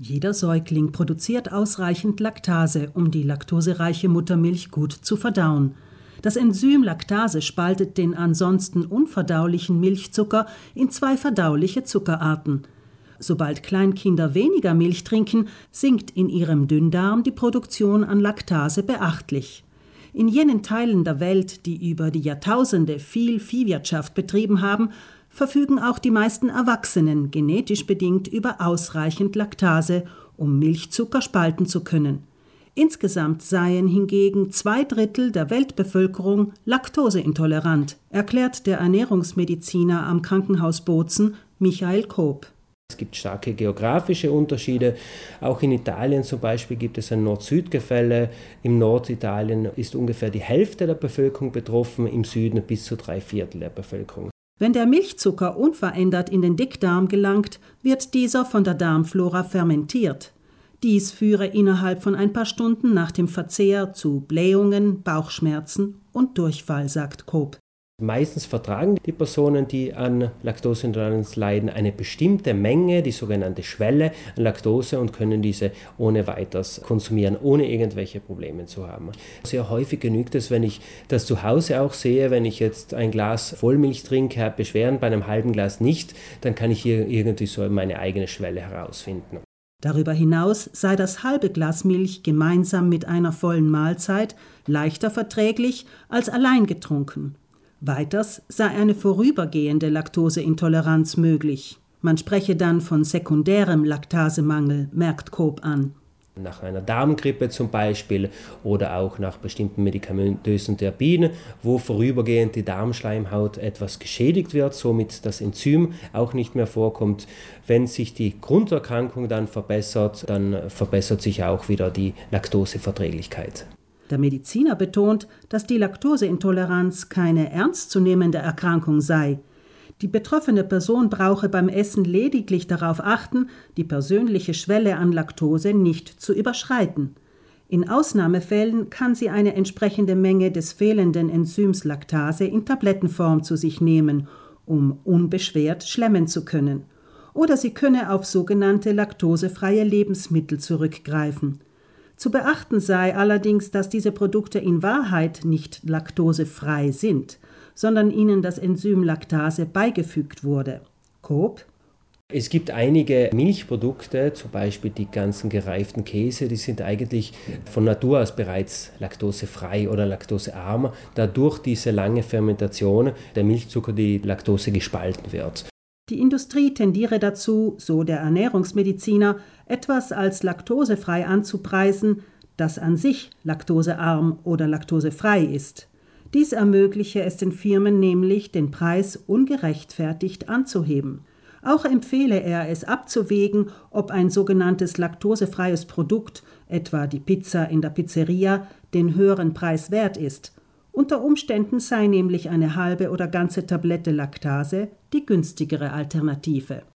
Jeder Säugling produziert ausreichend Laktase, um die laktosereiche Muttermilch gut zu verdauen. Das Enzym Laktase spaltet den ansonsten unverdaulichen Milchzucker in zwei verdauliche Zuckerarten. Sobald Kleinkinder weniger Milch trinken, sinkt in ihrem Dünndarm die Produktion an Laktase beachtlich. In jenen Teilen der Welt, die über die Jahrtausende viel Viehwirtschaft betrieben haben, verfügen auch die meisten Erwachsenen genetisch bedingt über ausreichend Laktase, um Milchzucker spalten zu können. Insgesamt seien hingegen zwei Drittel der Weltbevölkerung laktoseintolerant, erklärt der Ernährungsmediziner am Krankenhaus Bozen Michael Koop. Es gibt starke geografische Unterschiede. Auch in Italien zum Beispiel gibt es ein Nord-Süd-Gefälle. Im Norditalien ist ungefähr die Hälfte der Bevölkerung betroffen, im Süden bis zu drei Viertel der Bevölkerung. Wenn der Milchzucker unverändert in den Dickdarm gelangt, wird dieser von der Darmflora fermentiert. Dies führe innerhalb von ein paar Stunden nach dem Verzehr zu Blähungen, Bauchschmerzen und Durchfall, sagt Koop. Meistens vertragen die Personen, die an Laktoseintoleranz leiden, eine bestimmte Menge, die sogenannte Schwelle an Laktose und können diese ohne weiteres konsumieren, ohne irgendwelche Probleme zu haben. Sehr häufig genügt es, wenn ich das zu Hause auch sehe, wenn ich jetzt ein Glas Vollmilch trinke, habe Beschwerden bei einem halben Glas nicht, dann kann ich hier irgendwie so meine eigene Schwelle herausfinden. Darüber hinaus sei das halbe Glas Milch gemeinsam mit einer vollen Mahlzeit leichter verträglich als allein getrunken. Weiters sei eine vorübergehende Laktoseintoleranz möglich. Man spreche dann von sekundärem Laktasemangel, merkt Koop an. Nach einer Darmgrippe zum Beispiel oder auch nach bestimmten medikamentösen Therapien, wo vorübergehend die Darmschleimhaut etwas geschädigt wird, somit das Enzym auch nicht mehr vorkommt. Wenn sich die Grunderkrankung dann verbessert, dann verbessert sich auch wieder die Laktoseverträglichkeit. Der Mediziner betont, dass die Laktoseintoleranz keine ernstzunehmende Erkrankung sei. Die betroffene Person brauche beim Essen lediglich darauf achten, die persönliche Schwelle an Laktose nicht zu überschreiten. In Ausnahmefällen kann sie eine entsprechende Menge des fehlenden Enzyms Laktase in Tablettenform zu sich nehmen, um unbeschwert schlemmen zu können. Oder sie könne auf sogenannte laktosefreie Lebensmittel zurückgreifen. Zu beachten sei allerdings, dass diese Produkte in Wahrheit nicht laktosefrei sind, sondern ihnen das Enzym Laktase beigefügt wurde. Coop es gibt einige Milchprodukte, zum Beispiel die ganzen gereiften Käse, die sind eigentlich von Natur aus bereits laktosefrei oder laktosearm, da durch diese lange Fermentation der Milchzucker die Laktose gespalten wird. Die Industrie tendiere dazu, so der Ernährungsmediziner, etwas als laktosefrei anzupreisen, das an sich laktosearm oder laktosefrei ist. Dies ermögliche es den Firmen nämlich, den Preis ungerechtfertigt anzuheben. Auch empfehle er es abzuwägen, ob ein sogenanntes laktosefreies Produkt, etwa die Pizza in der Pizzeria, den höheren Preis wert ist unter Umständen sei nämlich eine halbe oder ganze Tablette Laktase die günstigere Alternative